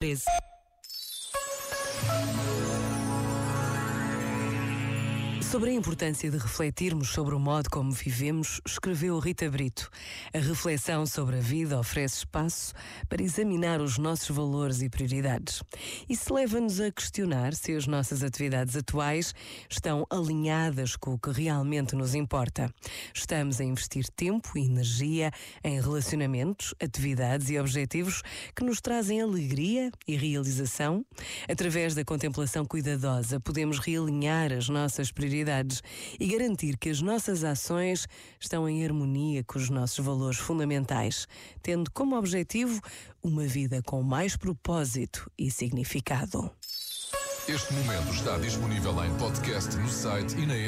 is. Sobre a importância de refletirmos sobre o modo como vivemos, escreveu Rita Brito. A reflexão sobre a vida oferece espaço para examinar os nossos valores e prioridades. Isso leva-nos a questionar se as nossas atividades atuais estão alinhadas com o que realmente nos importa. Estamos a investir tempo e energia em relacionamentos, atividades e objetivos que nos trazem alegria e realização. Através da contemplação cuidadosa, podemos realinhar as nossas prioridades prioridades e garantir que as nossas ações estão em harmonia com os nossos valores fundamentais, tendo como objetivo uma vida com mais propósito e significado. Este momento está disponível em podcast no site e na app.